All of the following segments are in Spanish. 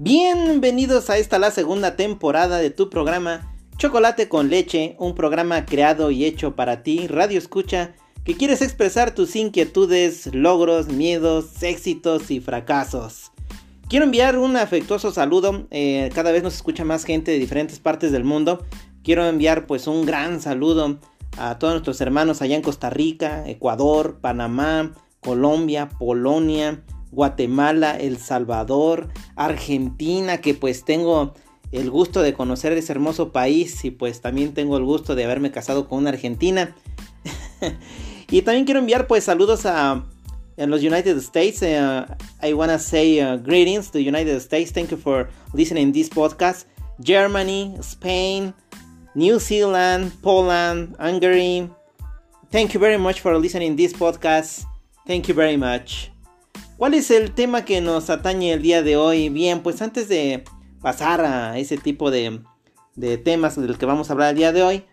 Bienvenidos a esta la segunda temporada de tu programa Chocolate con leche, un programa creado y hecho para ti, Radio Escucha, que quieres expresar tus inquietudes, logros, miedos, éxitos y fracasos. Quiero enviar un afectuoso saludo, eh, cada vez nos escucha más gente de diferentes partes del mundo. Quiero enviar pues un gran saludo a todos nuestros hermanos allá en Costa Rica, Ecuador, Panamá, Colombia, Polonia, Guatemala, El Salvador, Argentina, que pues tengo el gusto de conocer ese hermoso país y pues también tengo el gusto de haberme casado con una argentina. y también quiero enviar pues saludos a en los United States. Uh, I want to say uh, greetings to United States. Thank you for listening this podcast. Germany, Spain, New Zealand, Poland, Hungary. Thank you very much for listening this podcast. Thank you very much. ¿Cuál es el tema que nos atañe el día de hoy? Bien, pues antes de pasar a ese tipo de, temas del que vamos a hablar el día de hoy,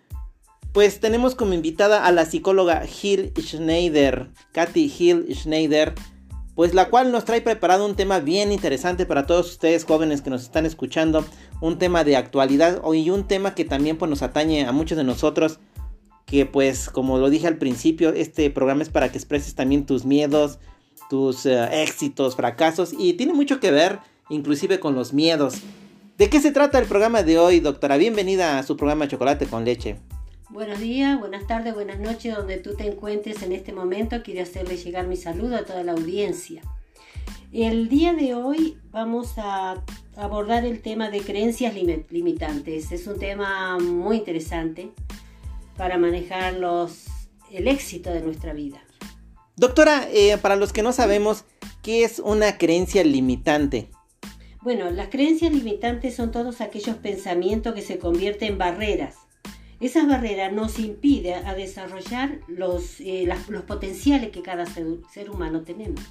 pues tenemos como invitada a la psicóloga Hill Schneider, Katy Hill Schneider, pues la cual nos trae preparado un tema bien interesante para todos ustedes jóvenes que nos están escuchando, un tema de actualidad y un tema que también pues, nos atañe a muchos de nosotros, que pues como lo dije al principio, este programa es para que expreses también tus miedos, tus eh, éxitos, fracasos y tiene mucho que ver inclusive con los miedos. ¿De qué se trata el programa de hoy, doctora? Bienvenida a su programa Chocolate con Leche. Buenos días, buenas tardes, buenas noches, donde tú te encuentres en este momento. Quiero hacerle llegar mi saludo a toda la audiencia. El día de hoy vamos a abordar el tema de creencias limitantes. Es un tema muy interesante para manejar los, el éxito de nuestra vida. Doctora, eh, para los que no sabemos, ¿qué es una creencia limitante? Bueno, las creencias limitantes son todos aquellos pensamientos que se convierten en barreras. Esas barreras nos impiden a desarrollar los, eh, los potenciales que cada ser, ser humano tenemos.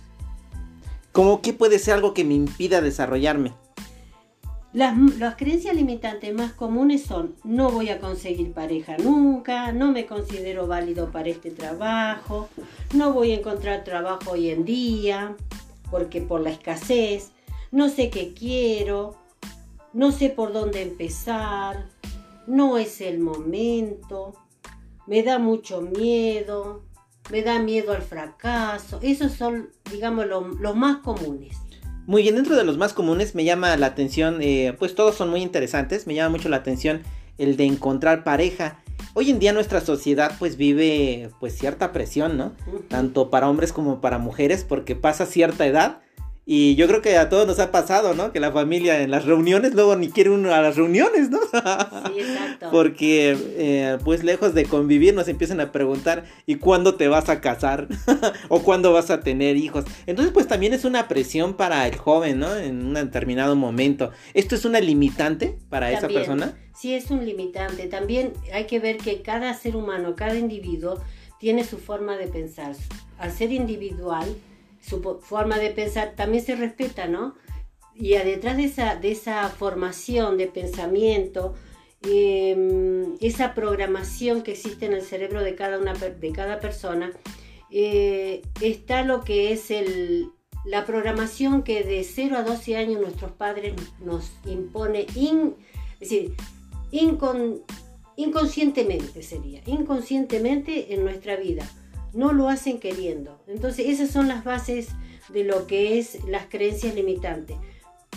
¿Cómo qué puede ser algo que me impida desarrollarme? Las, creencias limitantes más comunes son no voy a conseguir pareja nunca, no me considero válido para este trabajo, no voy a encontrar trabajo hoy en día, porque por la escasez, no sé qué quiero, no sé por dónde empezar, no es el momento, me da mucho miedo, me da miedo al fracaso. Esos son, digamos, los más comunes. Muy bien, dentro de los más comunes me llama la atención, eh, pues todos son muy interesantes, me llama mucho la atención el de encontrar pareja. Hoy en día nuestra sociedad pues vive pues cierta presión, ¿no? Tanto para hombres como para mujeres porque pasa cierta edad y yo creo que a todos nos ha pasado, ¿no? Que la familia en las reuniones luego ni quiere uno a las reuniones, ¿no? Sí, exacto. Porque, eh, pues lejos de convivir, nos empiezan a preguntar, ¿y cuándo te vas a casar? o cuándo vas a tener hijos. Entonces, pues también es una presión para el joven, ¿no? En un determinado momento. ¿Esto es una limitante para esa persona? Sí, es un limitante. También hay que ver que cada ser humano, cada individuo, tiene su forma de pensar. Al ser individual, su forma de pensar también se respeta, ¿no? Y detrás de esa, de esa formación de pensamiento, em, esa programación que existe en el cerebro de cada, una, de cada persona, eh, está lo que es el, la programación que de 0 a 12 años nuestros padres nos impone, es decir, inconscientemente sería, inconscientemente en nuestra vida no lo hacen queriendo. Entonces esas son las bases de lo que es las creencias limitantes.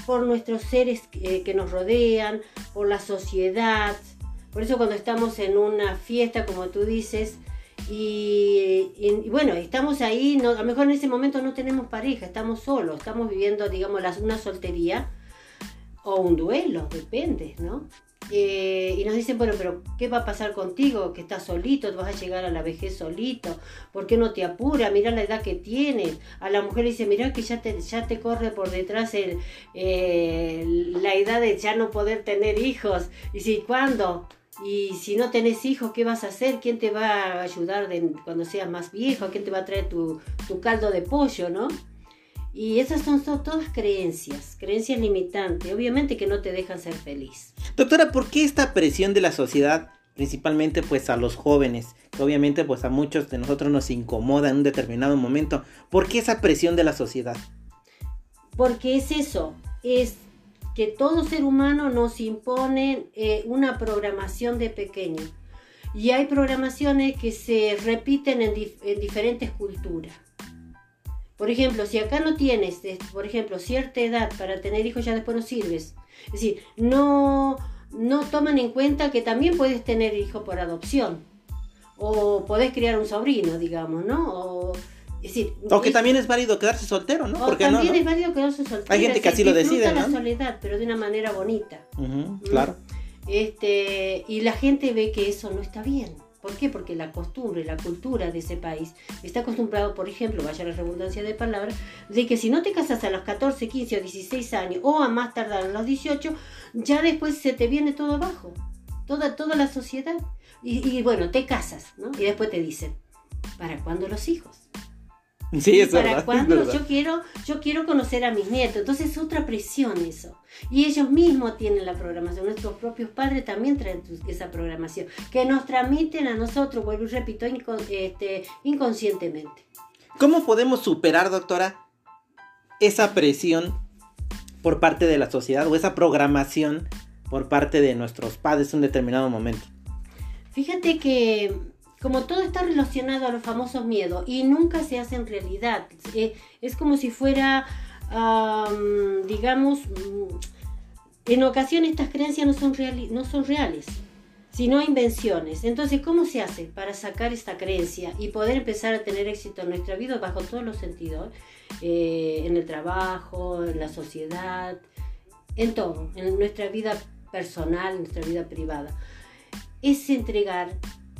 Por nuestros seres eh, que nos rodean, por la sociedad. Por eso cuando estamos en una fiesta, como tú dices, y, bueno, estamos ahí, no, a lo mejor en ese momento no tenemos pareja, estamos solos, estamos viviendo, digamos, una soltería o un duelo, depende, ¿no? Eh, y nos dicen, bueno, pero ¿qué va a pasar contigo? Que estás solito, vas a llegar a la vejez solito, ¿por qué no te apura? Mira la edad que tienes. A la mujer le dice, mira que ya te, ya te corre por detrás el, la edad de ya no poder tener hijos. Y si, ¿cuándo? Y si no tenés hijos, ¿qué vas a hacer? ¿Quién te va a ayudar cuando seas más viejo? ¿Quién te va a traer tu caldo de pollo, no? Y esas son, todas creencias, creencias limitantes, obviamente que no te dejan ser feliz. Doctora, ¿por qué esta presión de la sociedad, principalmente pues a los jóvenes, que obviamente pues a muchos de nosotros nos incomoda en un determinado momento, ¿por qué esa presión de la sociedad? Porque es eso, es que todo ser humano nos impone eh, una programación de pequeño. Y hay programaciones que se repiten en, en diferentes culturas. Por ejemplo, si acá no tienes, por ejemplo, cierta edad para tener hijos, ya después no sirves. Es decir, no, no toman en cuenta que también puedes tener hijo por adopción. O podés criar un sobrino, digamos, ¿no? O, es decir, o que también es válido quedarse soltero, ¿no? O también es válido quedarse soltero. Hay gente que así lo decide, ¿no? la soledad, pero de una manera bonita. claro. Este, y la gente ve que eso no está bien. ¿Por qué? Porque la costumbre, la cultura de ese país está acostumbrado, por ejemplo, vaya la redundancia de palabras, de que si no te casas a los 14, 15 o 16 años o a más tardar a los 18, ya después se te viene todo abajo, toda, toda la sociedad. Y, y bueno, te casas, ¿no? Y después te dicen, ¿para cuándo los hijos? Sí, es ¿Para cuándo? Yo quiero, yo quiero conocer a mis nietos. Entonces es otra presión eso. Y ellos mismos tienen la programación. Nuestros propios padres también traen esa programación. Que nos transmiten a nosotros, vuelvo y repito, este, inconscientemente. ¿Cómo podemos superar, doctora, esa presión por parte de la sociedad o esa programación por parte de nuestros padres en un determinado momento? Fíjate que como todo está relacionado a los famosos miedos y nunca se hace en realidad. Eh, es como si fuera, digamos, mm, en ocasiones estas creencias no son, no son reales, sino invenciones. Entonces, ¿cómo se hace para sacar esta creencia y poder empezar a tener éxito en nuestra vida bajo todos los sentidos? Eh, en el trabajo, en la sociedad, en todo, en nuestra vida personal, en nuestra vida privada. Es entregar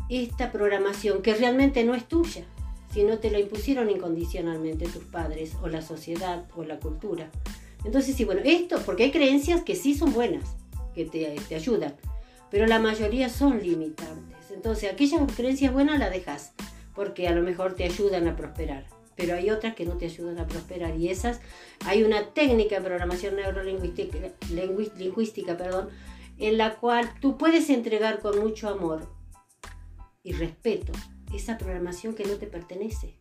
esta programación que realmente no es tuya, sino te lo impusieron incondicionalmente tus padres o la sociedad o la cultura. Entonces, sí, bueno, esto, porque hay creencias que sí son buenas, que te, te ayudan, pero la mayoría son limitantes. Entonces, aquellas creencias buenas las dejas, porque a lo mejor te ayudan a prosperar, pero hay otras que no te ayudan a prosperar y esas, hay una técnica de programación neurolingüística, lingüística, perdón, en la cual tú puedes entregar con mucho amor y respeto esa programación que no te pertenece.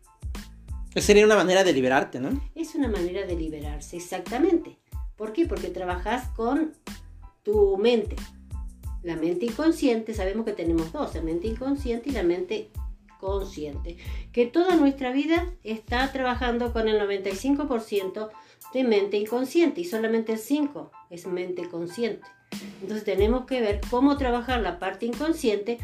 Sería una manera de liberarte, ¿no? Es una manera de liberarse, exactamente. ¿Por qué? Porque trabajas con tu mente. La mente inconsciente, sabemos que tenemos dos, la mente inconsciente y la mente consciente. Que toda nuestra vida está trabajando con el 95% de mente inconsciente y solamente el 5% es mente consciente. Entonces tenemos que ver cómo trabajar la parte inconsciente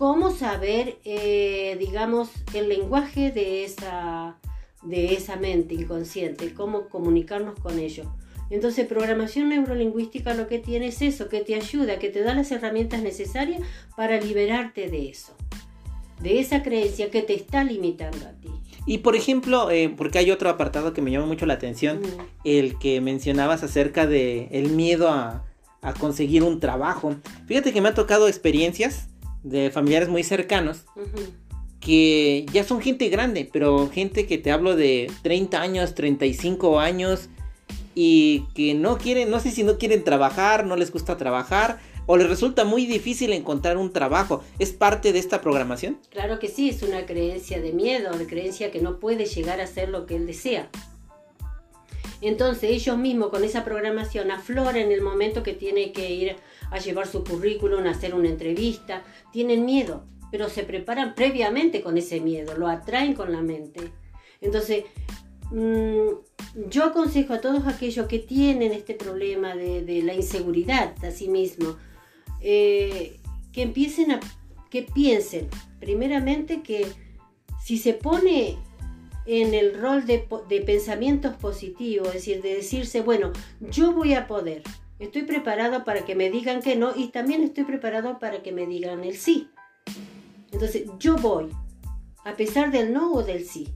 cómo saber, eh, digamos, el lenguaje de esa, de esa mente inconsciente, cómo comunicarnos con ello. Entonces, programación neurolingüística lo que tiene es eso, que te ayuda, que te da las herramientas necesarias para liberarte de eso, de esa creencia que te está limitando a ti. Y por ejemplo, eh, porque hay otro apartado que me llama mucho la atención, el que mencionabas acerca de el miedo a, a conseguir un trabajo. Fíjate que me ha tocado experiencias de familiares muy cercanos que ya son gente grande, pero gente que te hablo de 30 años, 35 años y que no quieren, no sé si no quieren trabajar, no les gusta trabajar o les resulta muy difícil encontrar un trabajo. ¿Es parte de esta programación? Claro que sí, es una creencia de miedo, de creencia que no puede llegar a ser lo que él desea. Entonces ellos mismos con esa programación afloran en el momento que tiene que ir a llevar su currículum, a hacer una entrevista. Tienen miedo, pero se preparan previamente con ese miedo, lo atraen con la mente. Entonces, mm, yo aconsejo a todos aquellos que tienen este problema de, la inseguridad a sí mismo, eh, que empiecen a, que piensen, primeramente que si se pone en el rol de, de pensamientos positivos, es decir, de decirse, bueno, yo voy a poder, Estoy preparado para que me digan que no y también estoy preparado para que me digan el sí. Entonces, yo voy, a pesar del no o del sí.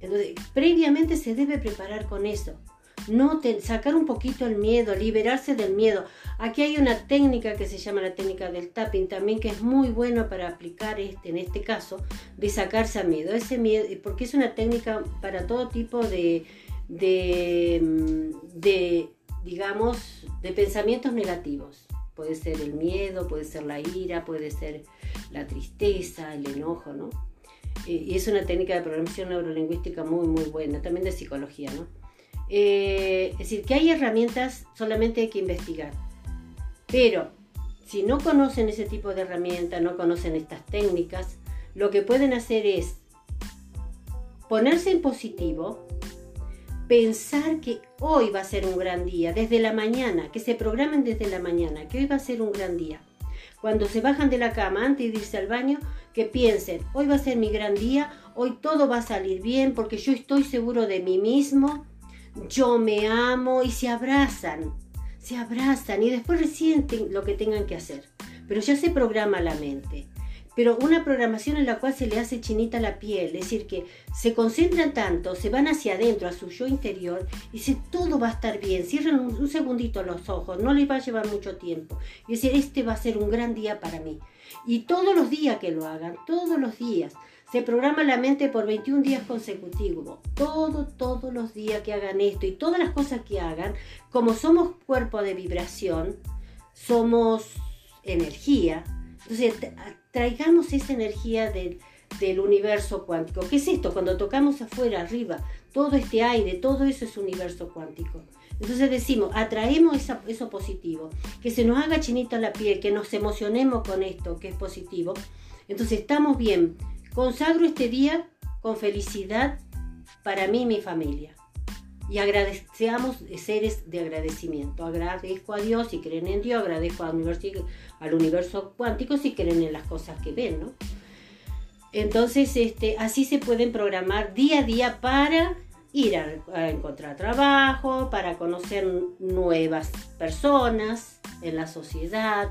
Entonces, previamente se debe preparar con eso. No sacar un poquito el miedo, liberarse del miedo. Aquí hay una técnica que se llama la técnica del tapping también, que es muy bueno para aplicar este, en este caso, de sacarse al miedo. Ese miedo, porque es una técnica para todo tipo de, de, mm, de digamos, de pensamientos negativos. Puede ser el miedo, puede ser la ira, puede ser la tristeza, el enojo, ¿no? Eh, y es una técnica de programación neurolingüística muy, muy buena, también de psicología, ¿no? Eh, es decir, que hay herramientas, solamente hay que investigar. Pero si no conocen ese tipo de herramientas, no conocen estas técnicas, lo que pueden hacer es ponerse en positivo, pensar que hoy va a ser un gran día, desde la mañana, que se programen desde la mañana, que hoy va a ser un gran día. Cuando se bajan de la cama antes de irse al baño, que piensen, hoy va a ser mi gran día, hoy todo va a salir bien porque yo estoy seguro de mí mismo, yo me amo y se abrazan, se abrazan y después resienten lo que tengan que hacer. Pero ya se programa la mente pero una programación en la cual se le hace chinita la piel, es decir, que se concentran tanto, se van hacia adentro, a su yo interior, y dice, todo va a estar bien, cierran un, segundito los ojos, no les va a llevar mucho tiempo, y decir, este va a ser un gran día para mí. Y todos los días que lo hagan, todos los días, se programa la mente por 21 días consecutivos. Todo, todos los días que hagan esto y todas las cosas que hagan, como somos cuerpo de vibración, somos energía. Entonces, traigamos esa energía del, universo cuántico. ¿Qué es esto? Cuando tocamos afuera, arriba, todo este aire, todo eso es universo cuántico. Entonces decimos, atraemos eso positivo, que se nos haga chinita la piel, que nos emocionemos con esto, que es positivo. Entonces estamos bien. Consagro este día con felicidad para mí y mi familia y agradecemos seres de agradecimiento. Agradezco a Dios si creen en Dios, agradezco al universo, cuántico si creen en las cosas que ven, ¿no? Entonces, este, así se pueden programar día a día para ir a, encontrar trabajo, para conocer nuevas personas en la sociedad,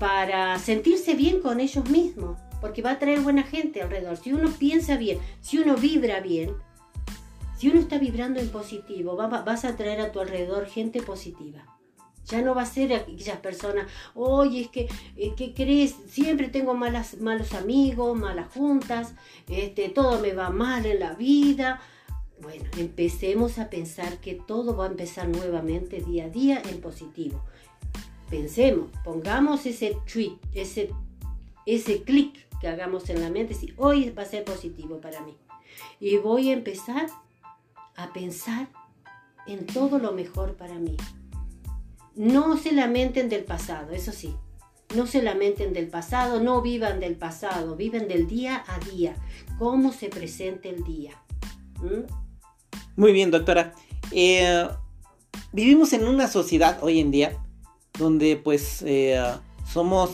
para sentirse bien con ellos mismos, porque va a traer buena gente alrededor. Si uno piensa bien, si uno vibra bien, si uno está vibrando en positivo, vas a traer a tu alrededor gente positiva. Ya no va a ser aquellas personas, oye, es que, eh, ¿qué crees? Siempre tengo malas, malos amigos, malas juntas, este, todo me va mal en la vida. Bueno, empecemos a pensar que todo va a empezar nuevamente día a día en positivo. Pensemos, pongamos ese tweet, ese, ese clic que hagamos en la mente, si hoy va a ser positivo para mí. Y voy a empezar a pensar en todo lo mejor para mí. No se lamenten del pasado, eso sí. No se lamenten del pasado, no vivan del pasado, viven del día a día, cómo se presenta el día. ¿Mm? Muy bien, doctora. Eh, vivimos en una sociedad hoy en día donde pues eh, somos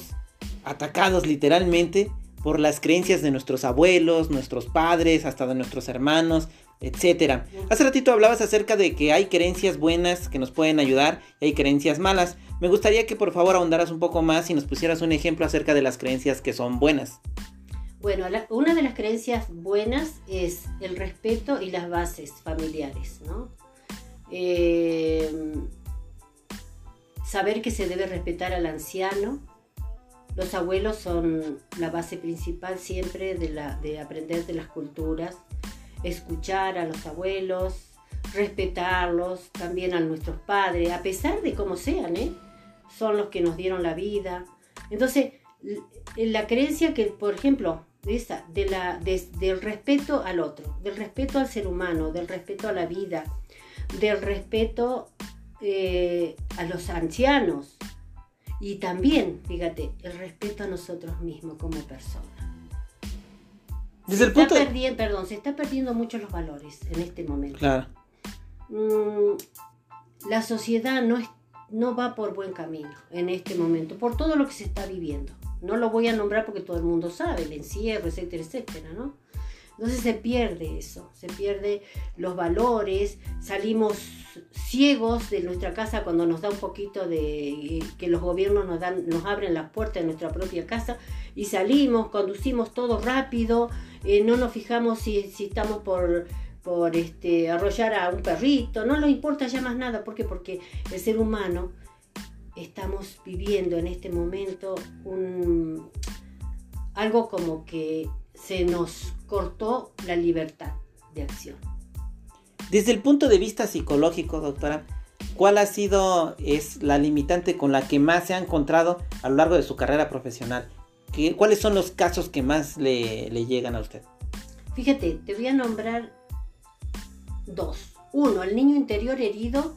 atacados literalmente por las creencias de nuestros abuelos, nuestros padres, hasta de nuestros hermanos, etcétera. Hace ratito hablabas acerca de que hay creencias buenas que nos pueden ayudar y hay creencias malas. Me gustaría que por favor ahondaras un poco más y nos pusieras un ejemplo acerca de las creencias que son buenas. Bueno, una de las creencias buenas es el respeto y las bases familiares, ¿no? Eh, saber que se debe respetar al anciano. Los abuelos son la base principal siempre de, aprender de las culturas escuchar a los abuelos, respetarlos, también a nuestros padres, a pesar de cómo sean, ¿eh? son los que nos dieron la vida. Entonces, la creencia que, por ejemplo, del respeto al otro, del respeto al ser humano, del respeto a la vida, del respeto eh, a los ancianos y también, fíjate, el respeto a nosotros mismos como personas. Desde el punto Perdón, se está perdiendo mucho los valores en este momento. Claro. Mm, la sociedad no, es, no va por buen camino en este momento, por todo lo que se está viviendo. No lo voy a nombrar porque todo el mundo sabe, el encierro, etcétera, etcétera, ¿no? Entonces se pierde eso, se pierde los valores, salimos ciegos de nuestra casa cuando nos da un poquito de que los gobiernos nos dan, nos abren las puertas de nuestra propia casa y salimos, conducimos todo rápido, eh, no nos fijamos si, estamos por, por este, arrollar a un perrito, no nos importa ya más nada, ¿por qué? Porque el ser humano estamos viviendo en este momento un, algo como que se nos cortó la libertad de acción. Desde el punto de vista psicológico, doctora, ¿cuál ha sido es la limitante con la que más se ha encontrado a lo largo de su carrera profesional? ¿Qué, ¿Cuáles son los casos que más le, llegan a usted? Fíjate, te voy a nombrar dos. Uno, el niño interior herido,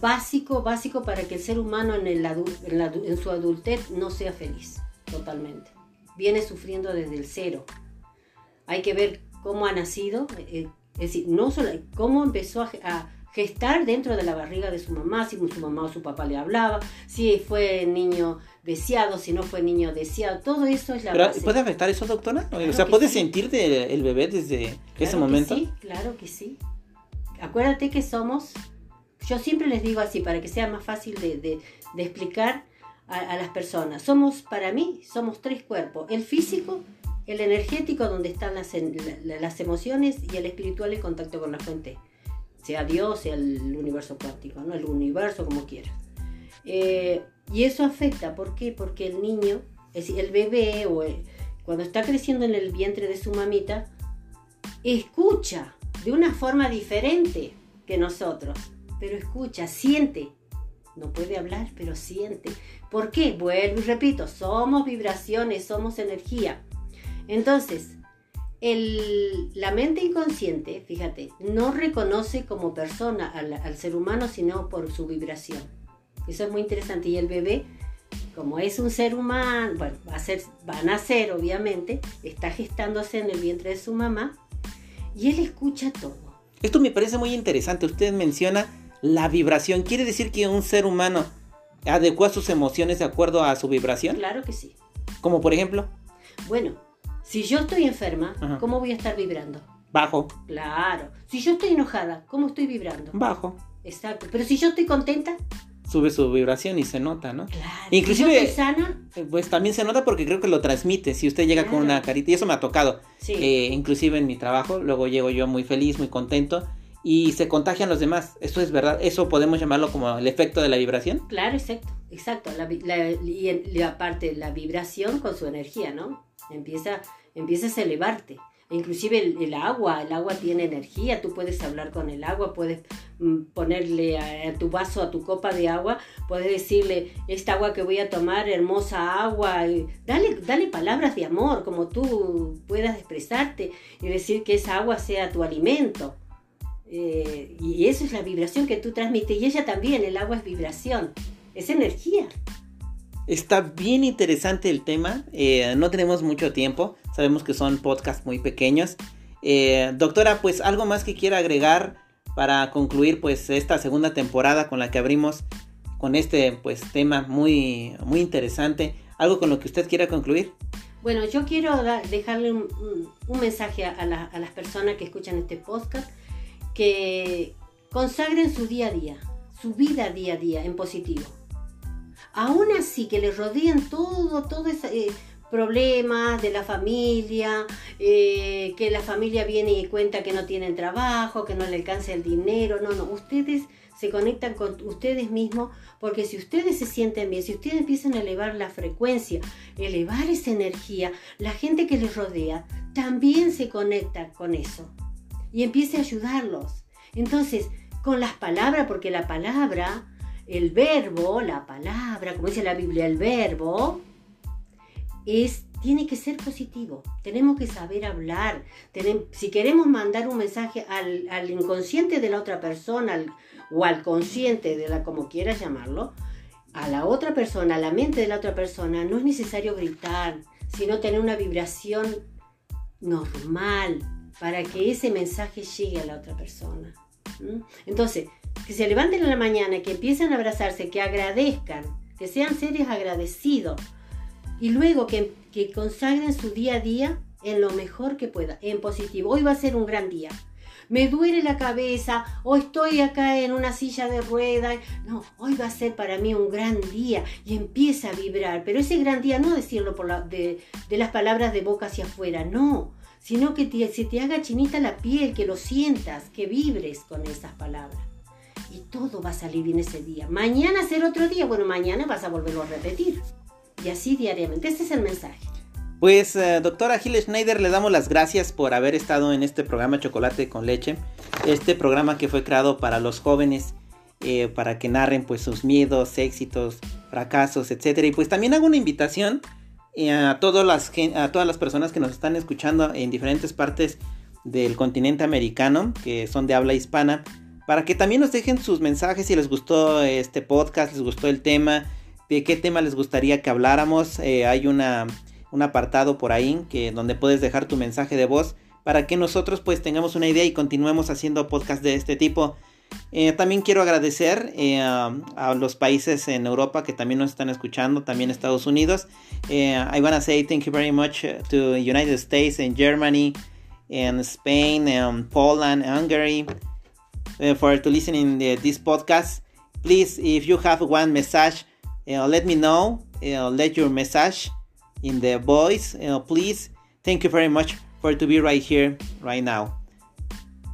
básico, básico para que el ser humano en, el en, su adultez no sea feliz, totalmente. Viene sufriendo desde el cero. Hay que ver cómo ha nacido, eh, es decir, no solo cómo empezó a, gestar dentro de la barriga de su mamá, si su mamá o su papá le hablaba, si fue niño deseado, si no fue niño deseado, todo eso es la Pero, ¿Puede afectar eso, doctora? o sea, ¿puede sentir el bebé desde ese momento? sí, claro que sí. Acuérdate que somos, yo siempre les digo así, para que sea más fácil de, explicar a, las personas, somos, para mí, somos tres cuerpos, el físico, el energético, donde están las, las emociones, y el espiritual, el contacto con la fuente sea Dios, sea el universo cuántico, ¿no? el universo como quieras. Eh, y eso afecta, ¿por qué? Porque el niño, es el bebé, o cuando está creciendo en el vientre de su mamita, escucha de una forma diferente que nosotros, pero escucha, siente. No puede hablar, pero siente. ¿Por qué? Vuelvo y repito, somos vibraciones, somos energía. Entonces, la mente inconsciente, fíjate, no reconoce como persona al, ser humano, sino por su vibración. Eso es muy interesante. Y el bebé, como es un ser humano, bueno, va a, ser, va a nacer obviamente, está gestándose en el vientre de su mamá y él escucha todo. Esto me parece muy interesante. Usted menciona la vibración. ¿Quiere decir que un ser humano adecua sus emociones de acuerdo a su vibración? Claro que sí. Como por ejemplo. Bueno, si yo estoy enferma, ¿cómo voy a estar vibrando? Bajo. Claro. Si yo estoy enojada, ¿cómo estoy vibrando? Bajo. Exacto. Pero si yo estoy contenta. Sube su vibración y se nota, ¿no? Claro. Inclusive. Si yo estoy sana. Eh, pues también se nota porque creo que lo transmite. Si usted llega con una carita, y eso me ha tocado. Sí. Eh, inclusive en mi trabajo, luego llego yo muy feliz, muy contento y se contagian los demás. Eso es verdad. Eso podemos llamarlo como el efecto de la vibración. Claro, exacto. Exacto. y aparte la vibración con su energía, ¿no? Empieza, empiezas a elevarte. Inclusive el, agua, el agua tiene energía, tú puedes hablar con el agua, puedes mm, ponerle a, tu vaso, a tu copa de agua, puedes decirle, esta agua que voy a tomar, hermosa agua, dale, dale palabras de amor, como tú puedas expresarte y decir que esa agua sea tu alimento. Eh, y eso es la vibración que tú transmites. Y ella también, el agua es vibración, es energía. Está bien interesante el tema. Eh, no tenemos mucho tiempo. Sabemos que son podcasts muy pequeños. Eh, doctora, pues algo más que quiera agregar para concluir pues esta segunda temporada con la que abrimos con este pues tema muy muy interesante. Algo con lo que usted quiera concluir. Bueno, yo quiero dejarle un, mensaje a, a las personas que escuchan este podcast que consagren su día a día, su vida día a día en positivo. Aún así que le rodeen todo, todo eh, problemas de la familia, eh, que la familia viene y cuenta que no tienen trabajo, que no le alcanza el dinero, no, no, ustedes se conectan con ustedes mismos, porque si ustedes se sienten bien, si ustedes empiezan a elevar la frecuencia, elevar esa energía, la gente que les rodea también se conecta con eso y empiece a ayudarlos. Entonces, con las palabras, porque la palabra el verbo, la palabra, como dice la Biblia, el verbo, es, tiene que ser positivo. Tenemos que saber hablar. si queremos mandar un mensaje al, inconsciente de la otra persona o al consciente de la, como quieras llamarlo, a la otra persona, a la mente de la otra persona, no es necesario gritar, sino tener una vibración normal para que ese mensaje llegue a la otra persona. Entonces, que se levanten en la mañana, que empiecen a abrazarse, que agradezcan, que sean seres agradecidos y luego que, que consagren su día a día en lo mejor que pueda, en positivo. Hoy va a ser un gran día. Me duele la cabeza o estoy acá en una silla de ruedas. No, hoy va a ser para mí un gran día y empieza a vibrar. Pero ese gran día no decirlo por la, de, de las palabras de boca hacia afuera, no sino que se te haga chinita la piel, que lo sientas, que vibres con esas palabras. Y todo va a salir bien ese día. Mañana será otro día, bueno, mañana vas a volverlo a repetir. Y así diariamente. Este es el mensaje. Pues, eh, doctora Gil Schneider, le damos las gracias por haber estado en este programa Chocolate con Leche. Este programa que fue creado para los jóvenes, eh, para que narren pues sus miedos, éxitos, fracasos, etc. Y pues también hago una invitación a, todas las, a todas las personas que nos están escuchando en diferentes partes del continente americano, que son de habla hispana, para que también nos dejen sus mensajes si les gustó este podcast, les gustó el tema, de qué tema les gustaría que habláramos. Eh, hay una, un apartado por ahí que, donde puedes dejar tu mensaje de voz para que nosotros pues tengamos una idea y continuemos haciendo podcast de este tipo. Eh, también quiero agradecer eh, a, los países en Europa que también nos están escuchando, también Estados Unidos. I want to say thank you very much to United States and Germany and Spain and Poland, Hungary. uh, for to listening the, this podcast. Please, if you have one message, let me know. Let your message in the voice, please. Thank you very much for to be right here, right now.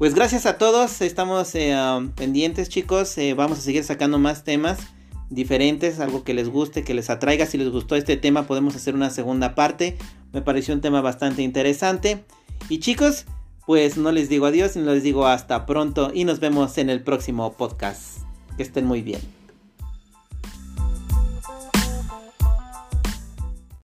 Pues gracias a todos, estamos eh, pendientes chicos, eh, vamos a seguir sacando más temas diferentes, algo que les guste, que les atraiga. Si les gustó este tema, podemos hacer una segunda parte. Me pareció un tema bastante interesante. Y chicos, pues no les digo adiós, sino les digo hasta pronto y nos vemos en el próximo podcast. Que estén muy bien.